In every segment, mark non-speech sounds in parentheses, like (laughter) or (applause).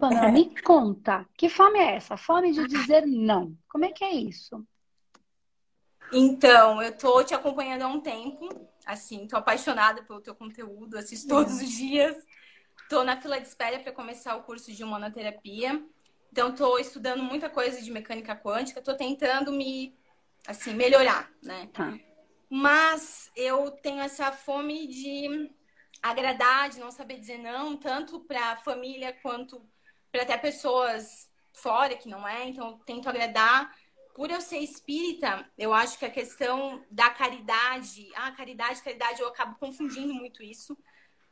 Pamela, me conta, que fome é essa? Fome de dizer não. Como é que é isso? Então, eu tô te acompanhando há um tempo, assim, tô apaixonada pelo teu conteúdo, assisto todos os dias. Tô na fila de espera para começar o curso de humanoterapia. Então, tô estudando muita coisa de mecânica quântica, tô tentando me, assim, melhorar, né? Tá. Mas eu tenho essa fome de agradar, de não saber dizer não, tanto para a família quanto para até pessoas fora que não é. Então, eu tento agradar. Por eu ser espírita, eu acho que a questão da caridade, ah, caridade, caridade, eu acabo confundindo muito isso.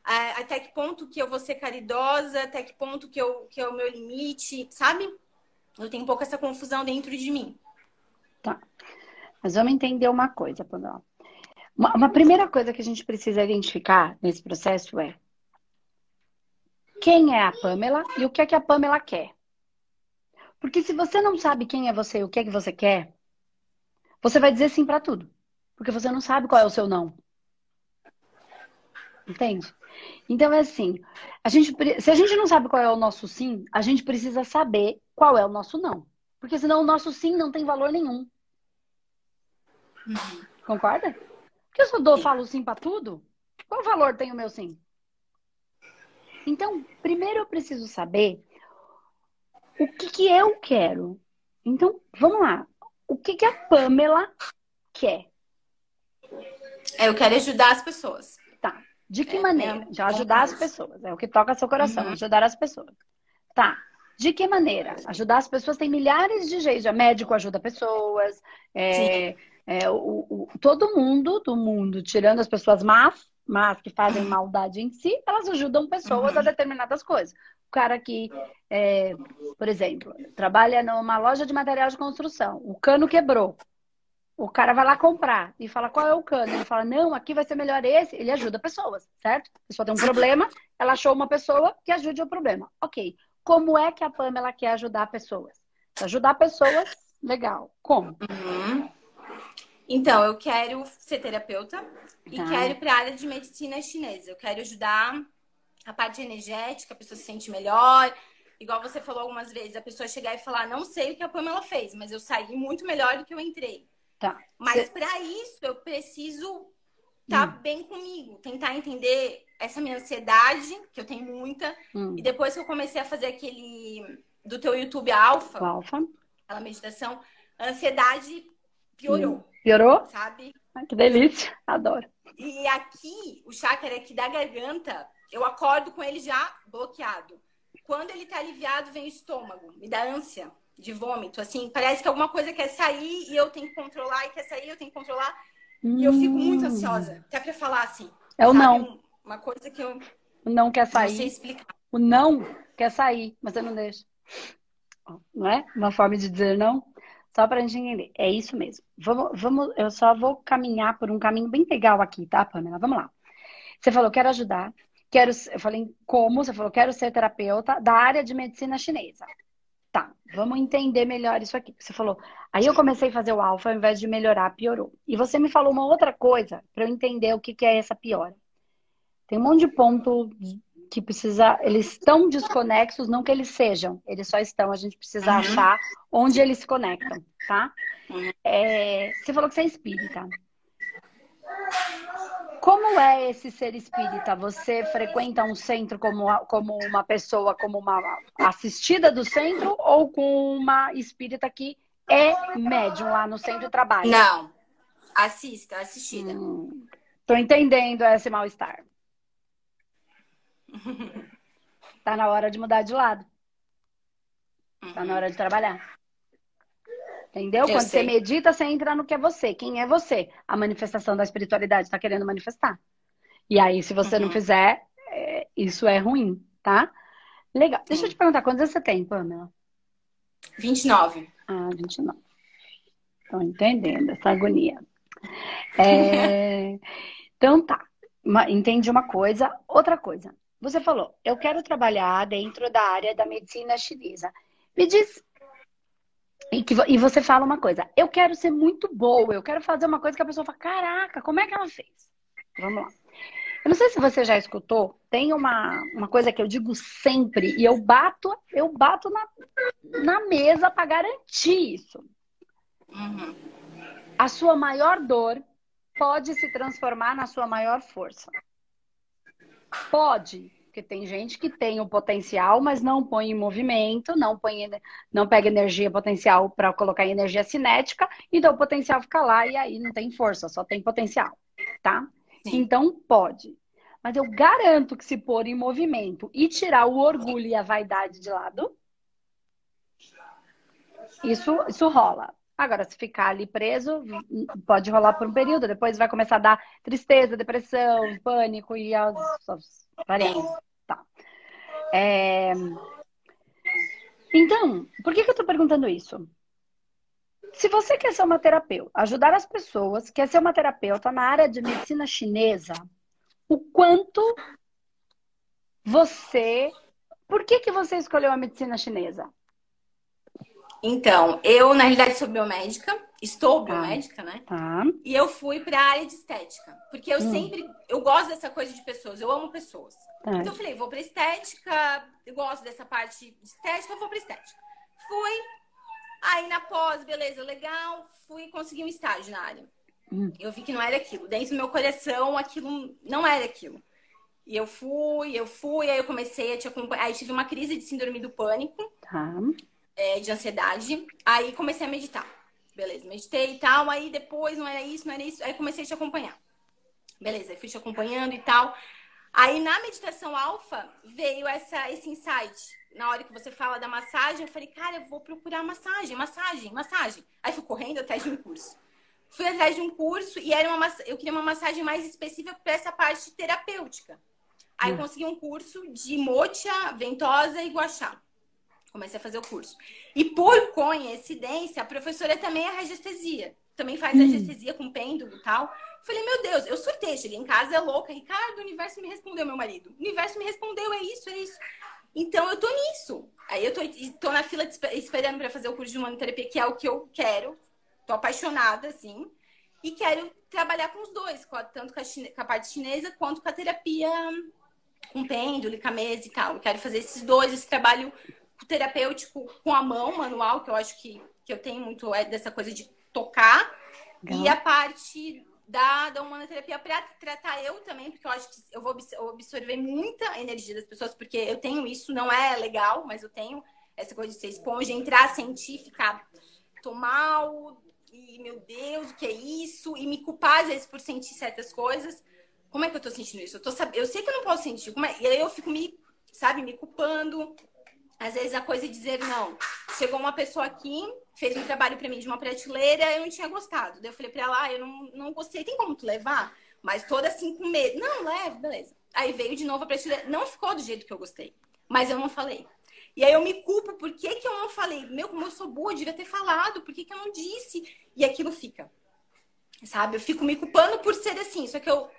É, até que ponto que eu vou ser caridosa, até que ponto que, eu, que é o meu limite, sabe? Eu tenho um pouco essa confusão dentro de mim. Tá. Mas vamos entender uma coisa, Pamela. Uma, uma primeira coisa que a gente precisa identificar nesse processo é quem é a Pamela e o que é que a Pamela quer. Porque se você não sabe quem é você e o que é que você quer, você vai dizer sim para tudo. Porque você não sabe qual é o seu não. Entende? Então é assim, a gente, se a gente não sabe qual é o nosso sim, a gente precisa saber qual é o nosso não. Porque senão o nosso sim não tem valor nenhum. Uhum. Concorda? Porque se eu dou, falo sim para tudo, qual valor tem o meu sim? Então, primeiro eu preciso saber o que, que eu quero. Então, vamos lá. O que, que a Pamela quer? É, eu quero ajudar as pessoas. Tá. De que é, maneira? Já ajudar as pessoas. É o que toca seu coração, uhum. ajudar as pessoas. Tá. De que maneira? Ajudar as pessoas tem milhares de jeitos. Médico ajuda pessoas. É, é, o, o, todo mundo do mundo, tirando as pessoas más, más que fazem maldade em si, elas ajudam pessoas uhum. a determinadas coisas. O cara que, é, por exemplo, trabalha numa loja de material de construção, o cano quebrou. O cara vai lá comprar e fala qual é o cano. Ele fala, não, aqui vai ser melhor esse. Ele ajuda pessoas, certo? A pessoa tem um problema, ela achou uma pessoa que ajude o problema. Ok. Como é que a Pamela quer ajudar pessoas? Ajudar pessoas, legal. Como? Uhum. Então, eu quero ser terapeuta e tá. quero ir para a área de medicina chinesa. Eu quero ajudar a parte energética, a pessoa se sente melhor. Igual você falou algumas vezes, a pessoa chegar e falar, não sei o que a Pamela fez, mas eu saí muito melhor do que eu entrei. Tá. Mas Cê... para isso eu preciso estar tá hum. bem comigo, tentar entender essa minha ansiedade, que eu tenho muita. Hum. E depois que eu comecei a fazer aquele do teu YouTube Alfa, Alfa. aquela meditação, a ansiedade piorou. Hum. Piorou? Sabe? Ai, que delícia. Adoro. E aqui, o chakra aqui da garganta, eu acordo com ele já bloqueado. Quando ele tá aliviado, vem o estômago, me dá ânsia de vômito. Assim, parece que alguma coisa quer sair e eu tenho que controlar, e quer sair, eu tenho que controlar. Hum. E eu fico muito hum. ansiosa, até pra falar assim. É o não. Uma coisa que eu. O não quer sair. Não sei explicar. O não quer sair, mas eu não deixo. Não é? Uma forma de dizer não. Só para a gente entender. É isso mesmo. Vamos, vamos, eu só vou caminhar por um caminho bem legal aqui, tá, Pamela? Vamos lá. Você falou, quero ajudar. Quero, eu falei, como? Você falou, quero ser terapeuta da área de medicina chinesa. Tá, vamos entender melhor isso aqui. Você falou, aí eu comecei a fazer o alfa, ao invés de melhorar, piorou. E você me falou uma outra coisa para eu entender o que, que é essa piora. Tem um monte de ponto que precisa, eles estão desconexos, não que eles sejam, eles só estão, a gente precisa uhum. achar onde eles se conectam, tá? Uhum. É, você falou que você é espírita. Como é esse ser espírita? Você frequenta um centro como, como uma pessoa, como uma assistida do centro ou com uma espírita que é médium lá no centro trabalha? Não, assista, assistida. Hum, tô entendendo esse mal-estar. (laughs) Tá na hora de mudar de lado. Tá na hora de trabalhar. Entendeu? Eu Quando sei. você medita, você entra no que é você. Quem é você? A manifestação da espiritualidade está querendo manifestar. E aí, se você uhum. não fizer, é, isso é ruim, tá? Legal. Deixa eu te perguntar, quantos anos você tem, Pamela? 29. Ah, 29. Tô entendendo essa agonia. É... (laughs) então tá. Entendi uma coisa. Outra coisa. Você falou, eu quero trabalhar dentro da área da medicina chinesa. Me diz. E, que, e você fala uma coisa, eu quero ser muito boa, eu quero fazer uma coisa que a pessoa fala, caraca, como é que ela fez? Vamos lá. Eu não sei se você já escutou, tem uma, uma coisa que eu digo sempre, e eu bato, eu bato na, na mesa para garantir isso. Uhum. A sua maior dor pode se transformar na sua maior força. Pode, porque tem gente que tem o potencial, mas não põe em movimento, não põe, não pega energia potencial para colocar em energia cinética, então o potencial fica lá e aí não tem força, só tem potencial, tá? Sim. Então pode. Mas eu garanto que se pôr em movimento e tirar o orgulho e a vaidade de lado, isso, isso rola. Agora, se ficar ali preso, pode rolar por um período, depois vai começar a dar tristeza, depressão, pânico e as, as. Tá. É... Então, por que, que eu estou perguntando isso? Se você quer ser uma terapeuta, ajudar as pessoas, quer ser uma terapeuta na área de medicina chinesa, o quanto você. Por que, que você escolheu a medicina chinesa? Então, eu, na realidade, sou biomédica, estou tá. biomédica, né? Tá. E eu fui para a área de estética. Porque eu hum. sempre. Eu gosto dessa coisa de pessoas, eu amo pessoas. Tá. Então, eu falei, vou para estética, eu gosto dessa parte de estética, eu vou para estética. Fui. Aí, na pós, beleza, legal, fui conseguir um estágio na área. Hum. Eu vi que não era aquilo. Dentro do meu coração, aquilo não era aquilo. E eu fui, eu fui, aí eu comecei a te acompanhar. Aí tive uma crise de síndrome do pânico. Tá é, de ansiedade. Aí comecei a meditar. Beleza, meditei e tal. Aí depois não era isso, não era isso. Aí comecei a te acompanhar. Beleza, fui te acompanhando e tal. Aí na meditação alfa veio essa, esse insight. Na hora que você fala da massagem, eu falei, cara, eu vou procurar massagem, massagem, massagem. Aí fui correndo atrás de um curso. Fui atrás de um curso e era uma eu queria uma massagem mais específica para essa parte terapêutica. Aí hum. consegui um curso de mocha, ventosa e guachá. Comecei a fazer o curso. E por coincidência, a professora também é radiestesia. Também faz hum. radiestesia com pêndulo e tal. Falei, meu Deus, eu surtei. Cheguei em casa, é louca. Ricardo, o universo me respondeu, meu marido. O universo me respondeu, é isso, é isso. Então, eu tô nisso. Aí, eu tô, tô na fila de, esperando para fazer o curso de humanoterapia, que é o que eu quero. Tô apaixonada, assim. E quero trabalhar com os dois, tanto com a, chine, com a parte chinesa quanto com a terapia com pêndulo, com a mesa e tal. Eu quero fazer esses dois, esse trabalho terapêutico com a mão, manual, que eu acho que, que eu tenho muito é dessa coisa de tocar. Legal. E a parte da, da humanoterapia para tratar eu também, porque eu acho que eu vou absorver muita energia das pessoas, porque eu tenho isso, não é legal, mas eu tenho essa coisa de ser esponja, entrar, sentir, ficar, tô mal, e meu Deus, o que é isso? E me culpar às vezes por sentir certas coisas. Como é que eu tô sentindo isso? Eu, tô, eu sei que eu não posso sentir, é? e aí eu fico me, sabe, me culpando. Às vezes a coisa é dizer não. Chegou uma pessoa aqui, fez um trabalho para mim de uma prateleira, eu não tinha gostado. Daí eu falei para ela, ah, eu não, não gostei, tem como tu levar? Mas toda assim com medo. Não, leve, beleza. Aí veio de novo a prateleira, não ficou do jeito que eu gostei. Mas eu não falei. E aí eu me culpo, por que, que eu não falei? Meu, como eu sou boa, eu devia ter falado, por que, que eu não disse? E aquilo fica. Sabe? Eu fico me culpando por ser assim. Só que eu,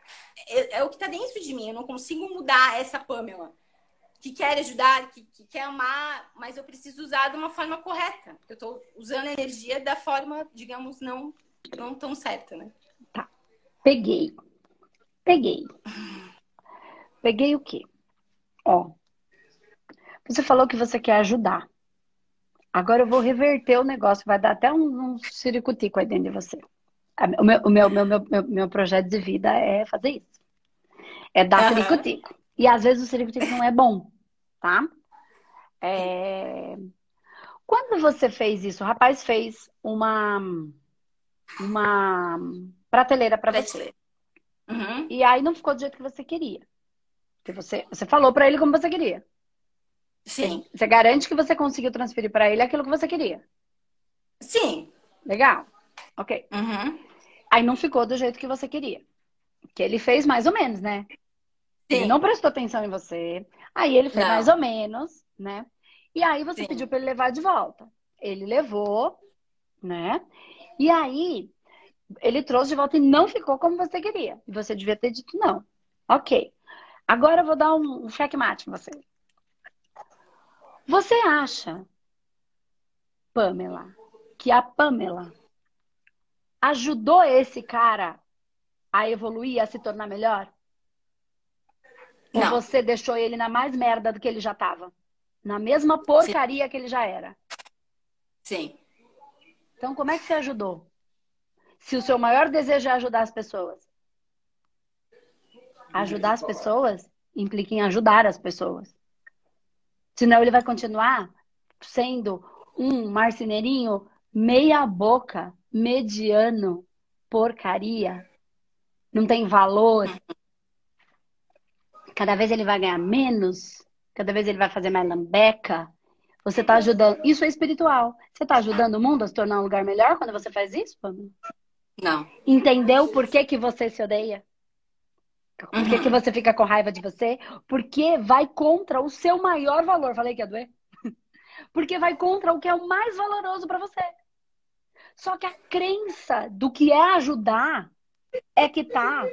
é, é o que tá dentro de mim. Eu não consigo mudar essa Pamela que quer ajudar, que, que, quer amar, mas eu preciso usar de uma forma correta. Eu estou usando a energia da forma, digamos, não, não tão certa, né? Tá. Peguei. Peguei. Peguei o quê? Ó. Você falou que você quer ajudar. Agora eu vou reverter o negócio. Vai dar até um, um ciricutico aí dentro de você. O meu, o meu, meu, meu, meu projeto de vida é fazer isso. É dar uhum. ciricutico. E às vezes o circuito não é bom, tá? É... Quando você fez isso, o rapaz fez uma uma prateleira para você. Uhum. E aí não ficou do jeito que você queria. Porque você, você falou para ele como você queria. Sim. Você garante que você conseguiu transferir para ele aquilo que você queria. Sim. Legal. Ok. Uhum. Aí não ficou do jeito que você queria. Que ele fez mais ou menos, né? Ele não prestou atenção em você. Aí ele fez não. mais ou menos, né? E aí você Sim. pediu para ele levar de volta. Ele levou, né? E aí ele trouxe de volta e não ficou como você queria. E você devia ter dito não. Ok. Agora eu vou dar um, um checkmate em você. Você acha, Pamela, que a Pamela ajudou esse cara a evoluir, a se tornar melhor? Ou você deixou ele na mais merda do que ele já tava? Na mesma porcaria Sim. que ele já era? Sim. Então, como é que você ajudou? Se o seu maior desejo é ajudar as pessoas. Ajudar as pessoas implica em ajudar as pessoas. Senão ele vai continuar sendo um marceneirinho meia boca, mediano, porcaria, não tem valor. Cada vez ele vai ganhar menos, cada vez ele vai fazer mais lambeca. Você está ajudando. Isso é espiritual. Você está ajudando o mundo a se tornar um lugar melhor quando você faz isso, Pamela? Não. Entendeu por que, que você se odeia? Por que, uhum. que você fica com raiva de você? Porque vai contra o seu maior valor. Falei que ia doer? (laughs) Porque vai contra o que é o mais valoroso para você. Só que a crença do que é ajudar é que tá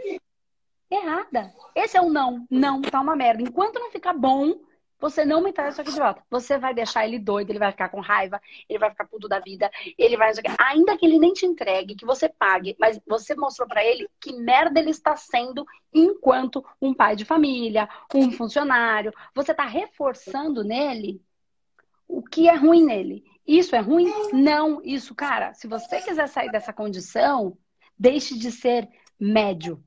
errada. Esse é o não. Não, tá uma merda. Enquanto não ficar bom, você não me traz isso aqui de volta. Você vai deixar ele doido, ele vai ficar com raiva, ele vai ficar puto da vida, ele vai. Ainda que ele nem te entregue, que você pague, mas você mostrou para ele que merda ele está sendo enquanto um pai de família, um funcionário. Você tá reforçando nele o que é ruim nele. Isso é ruim? Não. Isso, cara, se você quiser sair dessa condição, deixe de ser médio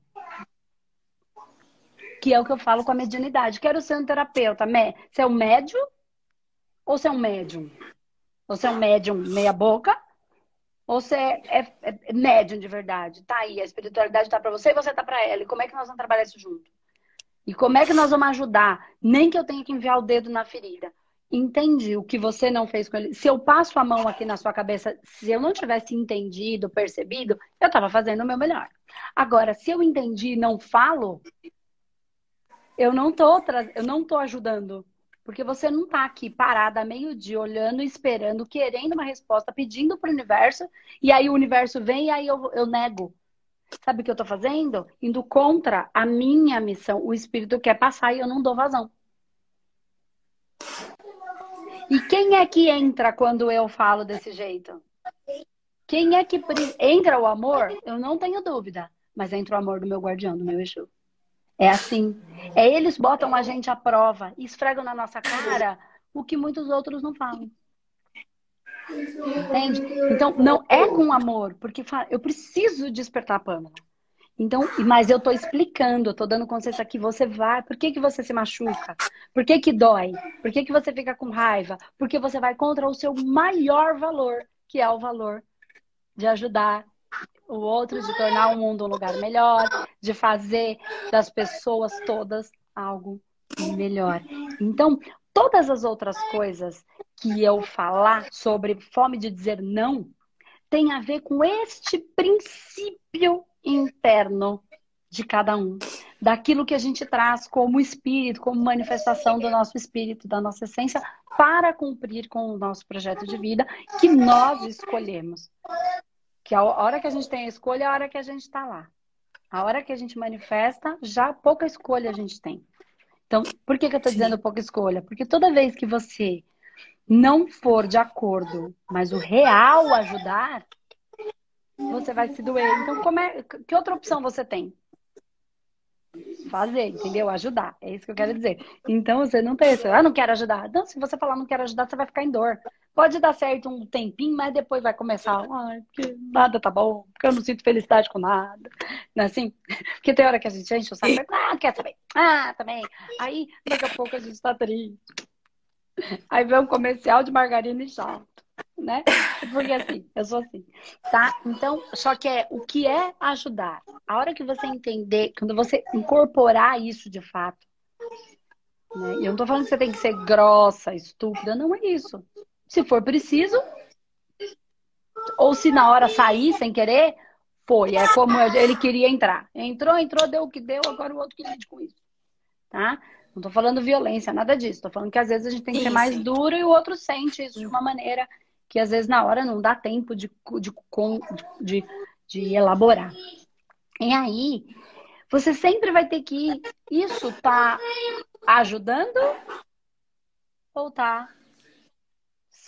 que é o que eu falo com a mediunidade. Quero ser um terapeuta. Você é um médio ou você é um médium? Você é um médium meia boca? Ou você é, é, é médium de verdade? Tá aí, a espiritualidade tá para você e você tá para ela. E como é que nós vamos trabalhar isso junto? E como é que nós vamos ajudar? Nem que eu tenha que enviar o dedo na ferida. Entendi o que você não fez com ele. Se eu passo a mão aqui na sua cabeça, se eu não tivesse entendido, percebido, eu estava fazendo o meu melhor. Agora, se eu entendi e não falo, eu não tô, eu não tô ajudando. Porque você não tá aqui parada meio-dia, olhando, esperando, querendo uma resposta, pedindo pro universo, e aí o universo vem e aí eu, eu nego. Sabe o que eu tô fazendo? Indo contra a minha missão. O espírito quer passar e eu não dou vazão. E quem é que entra quando eu falo desse jeito? Quem é que entra o amor? Eu não tenho dúvida. Mas entra o amor do meu guardião, do meu Exu. É assim. É eles botam a gente à prova e esfregam na nossa cara o que muitos outros não falam. Entende? Então, não é com amor, porque eu preciso despertar a Pâmela. Então, mas eu tô explicando, eu tô dando consciência que você vai, por que, que você se machuca? Por que, que dói? Por que, que você fica com raiva? Porque você vai contra o seu maior valor, que é o valor de ajudar o outro, de tornar o mundo um lugar melhor, de fazer das pessoas todas algo melhor. Então, todas as outras coisas que eu falar sobre fome de dizer não tem a ver com este princípio interno de cada um, daquilo que a gente traz como espírito, como manifestação do nosso espírito, da nossa essência, para cumprir com o nosso projeto de vida que nós escolhemos. Que a hora que a gente tem a escolha é a hora que a gente está lá. A hora que a gente manifesta, já pouca escolha a gente tem. Então, por que, que eu estou dizendo pouca escolha? Porque toda vez que você não for de acordo, mas o real ajudar, você vai se doer. Então, como é, que outra opção você tem? Fazer, entendeu? Ajudar. É isso que eu quero dizer. Então, você não tem isso. Ah, não quero ajudar. Não, se você falar não quero ajudar, você vai ficar em dor. Pode dar certo um tempinho, mas depois vai começar, ai, porque nada tá bom, porque eu não sinto felicidade com nada. Não é assim? Porque tem hora que a gente enche o saco, ah, quer saber? Ah, também. Aí, daqui a pouco a gente tá triste. Aí vem um comercial de margarina e chato, né? Porque assim, eu sou assim, tá? Então, só que é o que é ajudar. A hora que você entender, quando você incorporar isso de fato, né? Eu não tô falando que você tem que ser grossa, estúpida, não é isso. Se for preciso, ou se na hora sair sem querer, foi. É como ele queria entrar. Entrou, entrou, deu o que deu, agora o outro que lide com isso. Tá? Não tô falando violência, nada disso. Tô falando que às vezes a gente tem que ser mais duro e o outro sente isso de uma maneira que às vezes na hora não dá tempo de, de, de, de elaborar. E aí, você sempre vai ter que. Isso tá ajudando ou tá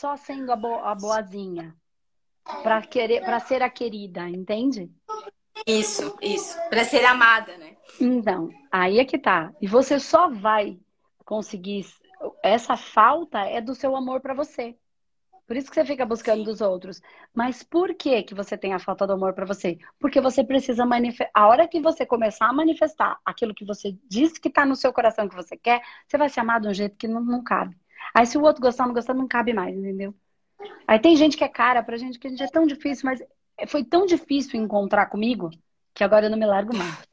só sendo a, bo a boazinha para querer para ser a querida, entende? Isso, isso, para ser amada, né? Então, aí é que tá. E você só vai conseguir. Essa falta é do seu amor para você. Por isso que você fica buscando Sim. dos outros. Mas por que que você tem a falta do amor para você? Porque você precisa manifestar. A hora que você começar a manifestar aquilo que você disse que tá no seu coração que você quer, você vai se amar de um jeito que não, não cabe. Aí se o outro gostar ou não gostar, não cabe mais, entendeu? Aí tem gente que é cara pra gente, que a gente é tão difícil, mas foi tão difícil encontrar comigo que agora eu não me largo mais.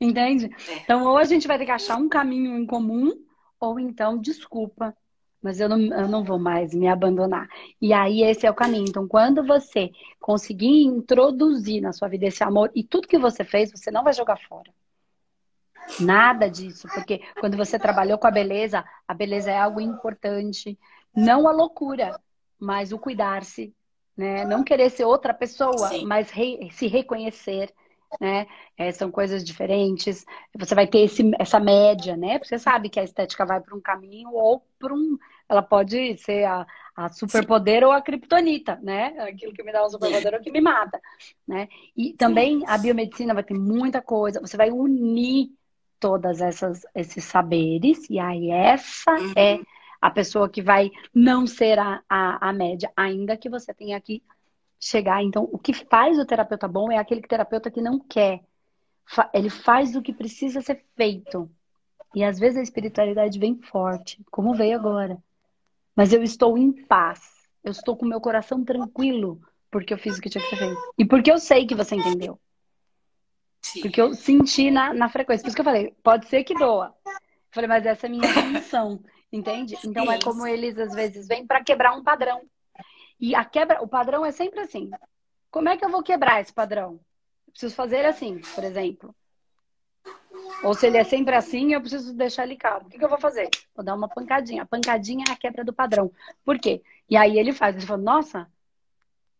Entende? É. Então, ou a gente vai ter que achar um caminho em comum, ou então, desculpa, mas eu não, eu não vou mais me abandonar. E aí, esse é o caminho. Então, quando você conseguir introduzir na sua vida esse amor e tudo que você fez, você não vai jogar fora. Nada disso, porque quando você trabalhou com a beleza, a beleza é algo importante, não a loucura, mas o cuidar-se, né? Não querer ser outra pessoa, Sim. mas re se reconhecer, né? É, são coisas diferentes. Você vai ter esse, essa média, né? Você sabe que a estética vai para um caminho ou para um. Ela pode ser a, a superpoder Sim. ou a criptonita, né? Aquilo que me dá um superpoder ou que me mata, né? E também a biomedicina vai ter muita coisa. Você vai unir todas essas esses saberes e aí essa uhum. é a pessoa que vai não ser a, a, a média, ainda que você tenha que chegar. Então, o que faz o terapeuta bom é aquele terapeuta que não quer. Ele faz o que precisa ser feito. E às vezes a espiritualidade vem forte, como veio agora. Mas eu estou em paz. Eu estou com meu coração tranquilo porque eu fiz o que tinha que ser feito. E porque eu sei que você entendeu. Sim. Porque eu senti na, na frequência. Por isso que eu falei, pode ser que doa. Eu falei, mas essa é a minha função. Entende? Então é como eles às vezes vêm para quebrar um padrão. E a quebra, o padrão é sempre assim. Como é que eu vou quebrar esse padrão? Eu preciso fazer assim, por exemplo. Ou se ele é sempre assim, eu preciso deixar ele calmo. O que, que eu vou fazer? Vou dar uma pancadinha. A pancadinha é a quebra do padrão. Por quê? E aí ele faz, ele fala, nossa,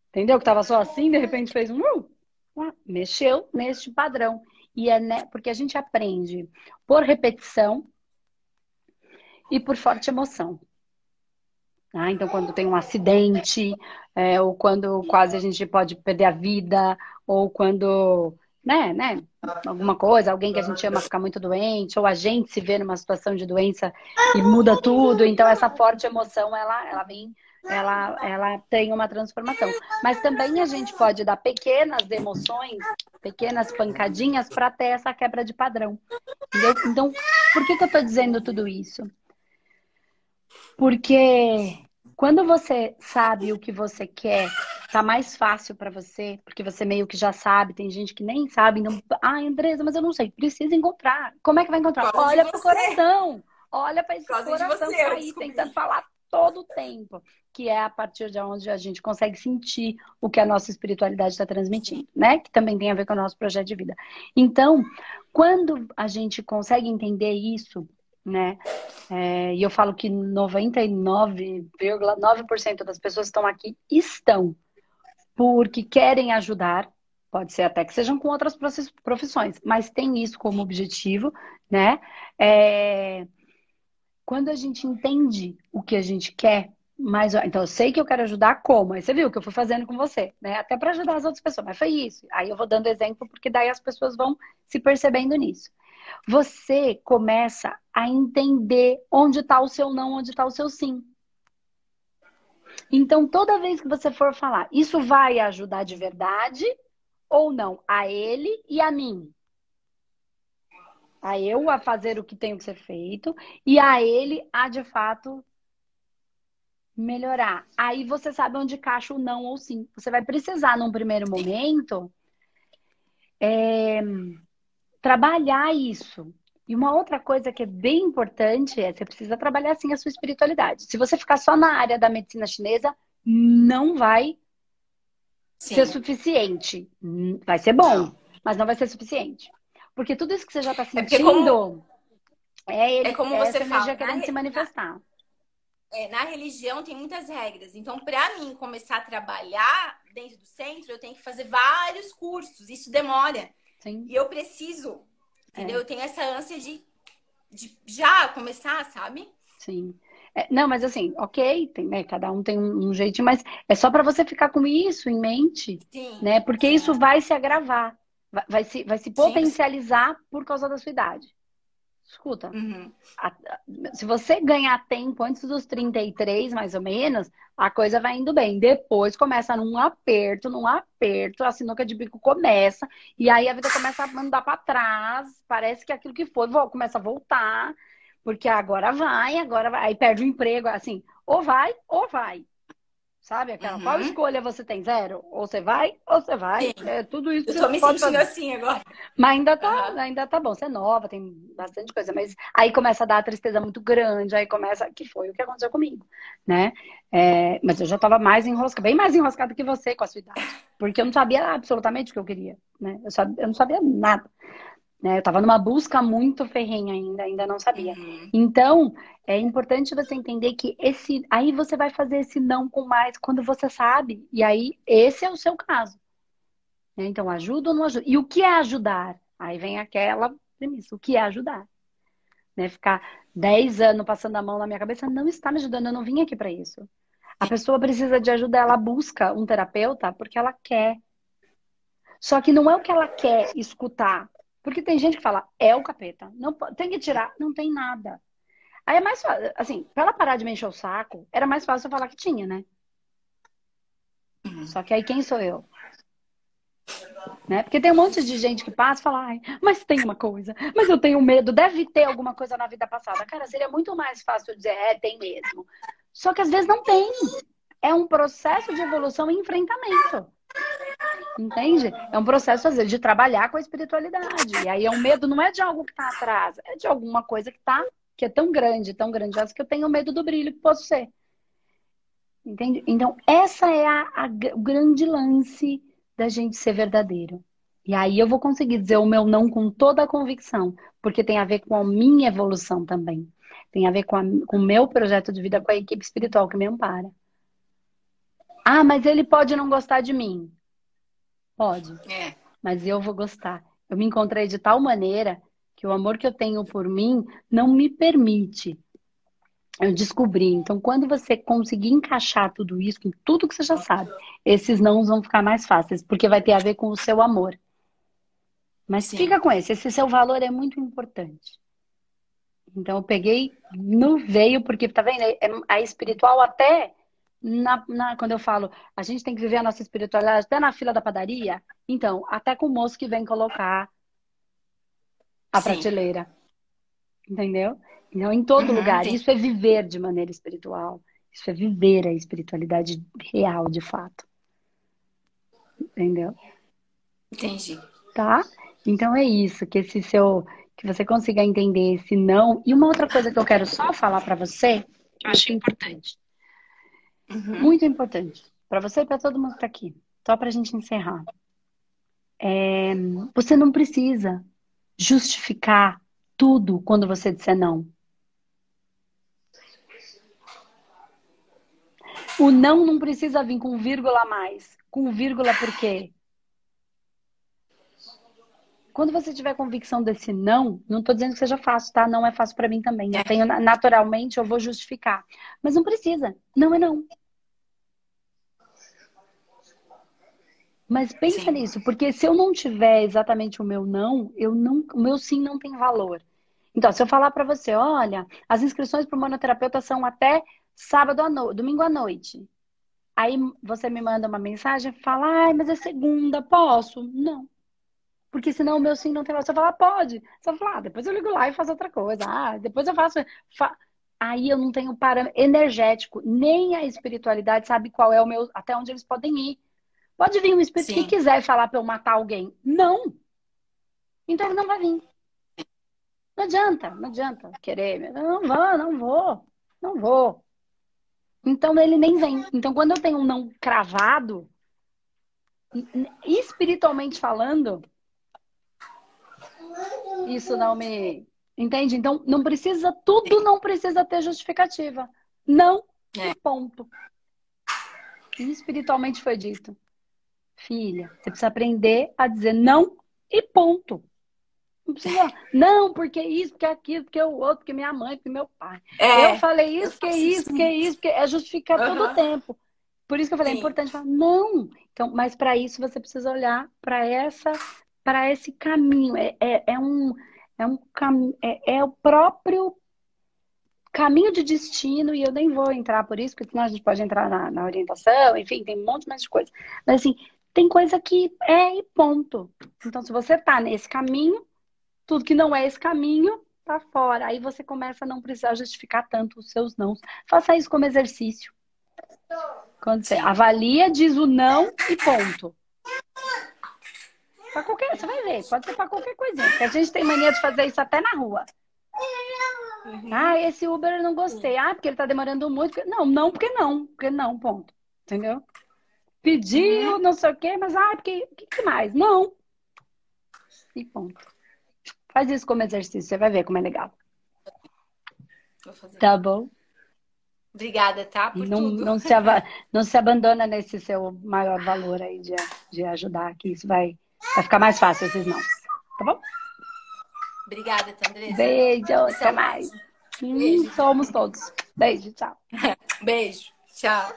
entendeu? Que tava só assim, de repente fez um. Uh, mexeu neste padrão. E é né, porque a gente aprende por repetição e por forte emoção. Ah, então, quando tem um acidente, é, ou quando quase a gente pode perder a vida, ou quando, né, né, alguma coisa, alguém que a gente ama ficar muito doente, ou a gente se vê numa situação de doença e muda tudo. Então, essa forte emoção, ela, ela vem, ela, ela tem uma transformação. Mas também a gente pode dar pequenas emoções, pequenas pancadinhas para ter essa quebra de padrão. Entendeu? Então, por que, que eu estou dizendo tudo isso? Porque quando você sabe o que você quer, tá mais fácil para você, porque você meio que já sabe, tem gente que nem sabe, não, ah, Andresa, mas eu não sei, precisa encontrar. Como é que vai encontrar? Olha pro coração. Olha para esse coração você, tá aí tentando falar todo o tempo, que é a partir de onde a gente consegue sentir o que a nossa espiritualidade está transmitindo, né? Que também tem a ver com o nosso projeto de vida. Então, quando a gente consegue entender isso, né? É, e eu falo que 99,9% das pessoas que estão aqui estão porque querem ajudar, pode ser até que sejam com outras profissões, mas tem isso como objetivo, né? É, quando a gente entende o que a gente quer, mas então eu sei que eu quero ajudar como? Aí você viu o que eu fui fazendo com você, né? Até para ajudar as outras pessoas, mas foi isso. Aí eu vou dando exemplo porque daí as pessoas vão se percebendo nisso você começa a entender onde está o seu não, onde está o seu sim. Então, toda vez que você for falar, isso vai ajudar de verdade ou não a ele e a mim? A eu a fazer o que tem que ser feito e a ele a de fato melhorar. Aí você sabe onde encaixa o não ou sim. Você vai precisar, num primeiro momento, é, trabalhar isso. E uma outra coisa que é bem importante é você precisa trabalhar assim a sua espiritualidade. Se você ficar só na área da medicina chinesa, não vai Sim. ser suficiente. Vai ser bom, mas não vai ser suficiente. Porque tudo isso que você já está é sentindo é, como... é, ele, é como é você fala, querendo se manifestar. É, na religião tem muitas regras. Então, para mim começar a trabalhar dentro do centro, eu tenho que fazer vários cursos. Isso demora. Sim. E eu preciso, entendeu? É. Eu tenho essa ânsia de, de já começar, sabe? Sim. É, não, mas assim, ok, tem, né, cada um tem um, um jeitinho, mas é só para você ficar com isso em mente, Sim. né? Porque Sim. isso vai se agravar. Vai, vai se, vai se potencializar Sim. por causa da sua idade. Escuta, uhum. a, a, se você ganhar tempo antes dos 33, mais ou menos, a coisa vai indo bem. Depois começa num aperto, num aperto, a sinuca de bico começa, e aí a vida começa a mandar para trás, parece que aquilo que foi começa a voltar, porque agora vai, agora vai, aí perde o emprego, assim, ou vai, ou vai. Sabe aquela? Uhum. Qual escolha você tem? Zero? Ou você vai, ou você vai. É tudo isso. Eu tô me sentindo fazer. assim agora. Mas ainda tá, uhum. ainda tá bom. Você é nova, tem bastante coisa. Mas aí começa a dar a tristeza muito grande. Aí começa. Que foi o que aconteceu comigo, né? É, mas eu já tava mais enroscada, bem mais enroscada que você com a sua idade. Porque eu não sabia absolutamente o que eu queria, né? Eu, sabia, eu não sabia nada. Né? Eu estava numa busca muito ferrenha ainda, ainda não sabia. Uhum. Então, é importante você entender que esse. Aí você vai fazer esse não com mais quando você sabe. E aí, esse é o seu caso. Né? Então, ajuda ou não ajuda? E o que é ajudar? Aí vem aquela premissa: o que é ajudar? Né? Ficar 10 anos passando a mão na minha cabeça não está me ajudando, eu não vim aqui para isso. A pessoa precisa de ajuda, ela busca um terapeuta porque ela quer. Só que não é o que ela quer escutar, porque tem gente que fala, é o capeta. Não, tem que tirar. Não tem nada. Aí é mais fácil, assim, pra ela parar de me encher o saco, era mais fácil eu falar que tinha, né? Só que aí quem sou eu? Né? Porque tem um monte de gente que passa e fala, Ai, mas tem uma coisa, mas eu tenho medo, deve ter alguma coisa na vida passada. Cara, seria muito mais fácil eu dizer, é, tem mesmo. Só que às vezes não tem. É um processo de evolução e enfrentamento. Entende? É um processo, às vezes, de trabalhar com a espiritualidade. E aí é um medo, não é de algo que está atrás, é de alguma coisa que tá, que é tão grande, tão grandiosa, que eu tenho medo do brilho que posso ser. Entende? Então, essa é a, a, o grande lance da gente ser verdadeiro. E aí eu vou conseguir dizer o meu não com toda a convicção, porque tem a ver com a minha evolução também. Tem a ver com, a, com o meu projeto de vida, com a equipe espiritual que me ampara. Ah, mas ele pode não gostar de mim. Pode. É. Mas eu vou gostar. Eu me encontrei de tal maneira que o amor que eu tenho por mim não me permite. Eu descobri. Então, quando você conseguir encaixar tudo isso, com tudo que você já sabe, esses não vão ficar mais fáceis, porque vai ter a ver com o seu amor. Mas Sim. fica com esse. Esse seu valor é muito importante. Então, eu peguei no veio, porque, tá vendo? É, a espiritual até na, na, quando eu falo, a gente tem que viver a nossa espiritualidade até na fila da padaria, então, até com o moço que vem colocar a Sim. prateleira. Entendeu? Então, em todo uhum, lugar. Isso é viver de maneira espiritual. Isso é viver a espiritualidade real, de fato. Entendeu? Entendi. Tá? Então é isso, que esse seu que você consiga entender esse não. E uma outra coisa que eu quero só falar para você, que eu acho importante. Uhum. Muito importante. Para você e para todo mundo que está aqui. Só para a gente encerrar. É, você não precisa justificar tudo quando você disser não. O não não precisa vir com vírgula a mais. Com vírgula por quê? Quando você tiver convicção desse não, não estou dizendo que seja fácil, tá? Não é fácil para mim também. Eu é. tenho naturalmente, eu vou justificar. Mas não precisa. Não é não. Mas pensa sim. nisso, porque se eu não tiver exatamente o meu não, eu não, o meu sim não tem valor. Então, se eu falar para você, olha, as inscrições para o monoterapeuta são até sábado à noite, domingo à noite. Aí você me manda uma mensagem, fala, ai, mas é segunda, posso? Não. Porque senão o meu sim não tem valor. Você fala, pode. Você fala, ah, depois eu ligo lá e faço outra coisa. Ah, depois eu faço. Fa... Aí eu não tenho parâmetro energético, nem a espiritualidade sabe qual é o meu, até onde eles podem ir. Pode vir um espírito Sim. que quiser falar para eu matar alguém. Não. Então ele não vai vir. Não adianta, não adianta querer. Não vou, não vou, não vou. Então ele nem vem. Então quando eu tenho um não cravado, espiritualmente falando, isso não me. Entende? Então, não precisa, tudo não precisa ter justificativa. Não, é. ponto. E espiritualmente foi dito. Filha, você precisa aprender a dizer não e ponto. Não precisa, não, porque isso, porque aquilo, porque o outro, porque minha mãe, porque meu pai. É, eu falei isso, que isso, que isso, porque é justificar uhum. todo o tempo. Por isso que eu falei, é Sim. é importante falar, não. Então, mas para isso você precisa olhar para essa para esse caminho. É, é, é um, é, um cam... é, é o próprio caminho de destino, e eu nem vou entrar por isso, porque senão a gente pode entrar na, na orientação, enfim, tem um monte mais de coisa. Mas assim, tem coisa que é e ponto. Então, se você tá nesse caminho, tudo que não é esse caminho, tá fora. Aí você começa a não precisar justificar tanto os seus não. Faça isso como exercício. Quando você avalia, diz o não e ponto. Pra qualquer, você vai ver, pode ser para qualquer coisinha. Porque a gente tem mania de fazer isso até na rua. Uhum. Ah, esse Uber eu não gostei. Ah, porque ele tá demorando muito. Não, não, porque não. Porque não, ponto. Entendeu? Pediu, uhum. não sei o quê, mas ah, porque. O que mais? Não. E ponto. Faz isso como exercício, você vai ver como é legal. Vou fazer. Tá bom? Obrigada, tá? Por não, tudo. Não se, não se abandona nesse seu maior valor aí de, de ajudar, que isso vai, vai ficar mais fácil esses não. Tá bom? Obrigada, Tandresa. Beijo, até mais. Hum, Beijo. Hum, somos todos. Beijo, tchau. (laughs) Beijo, tchau.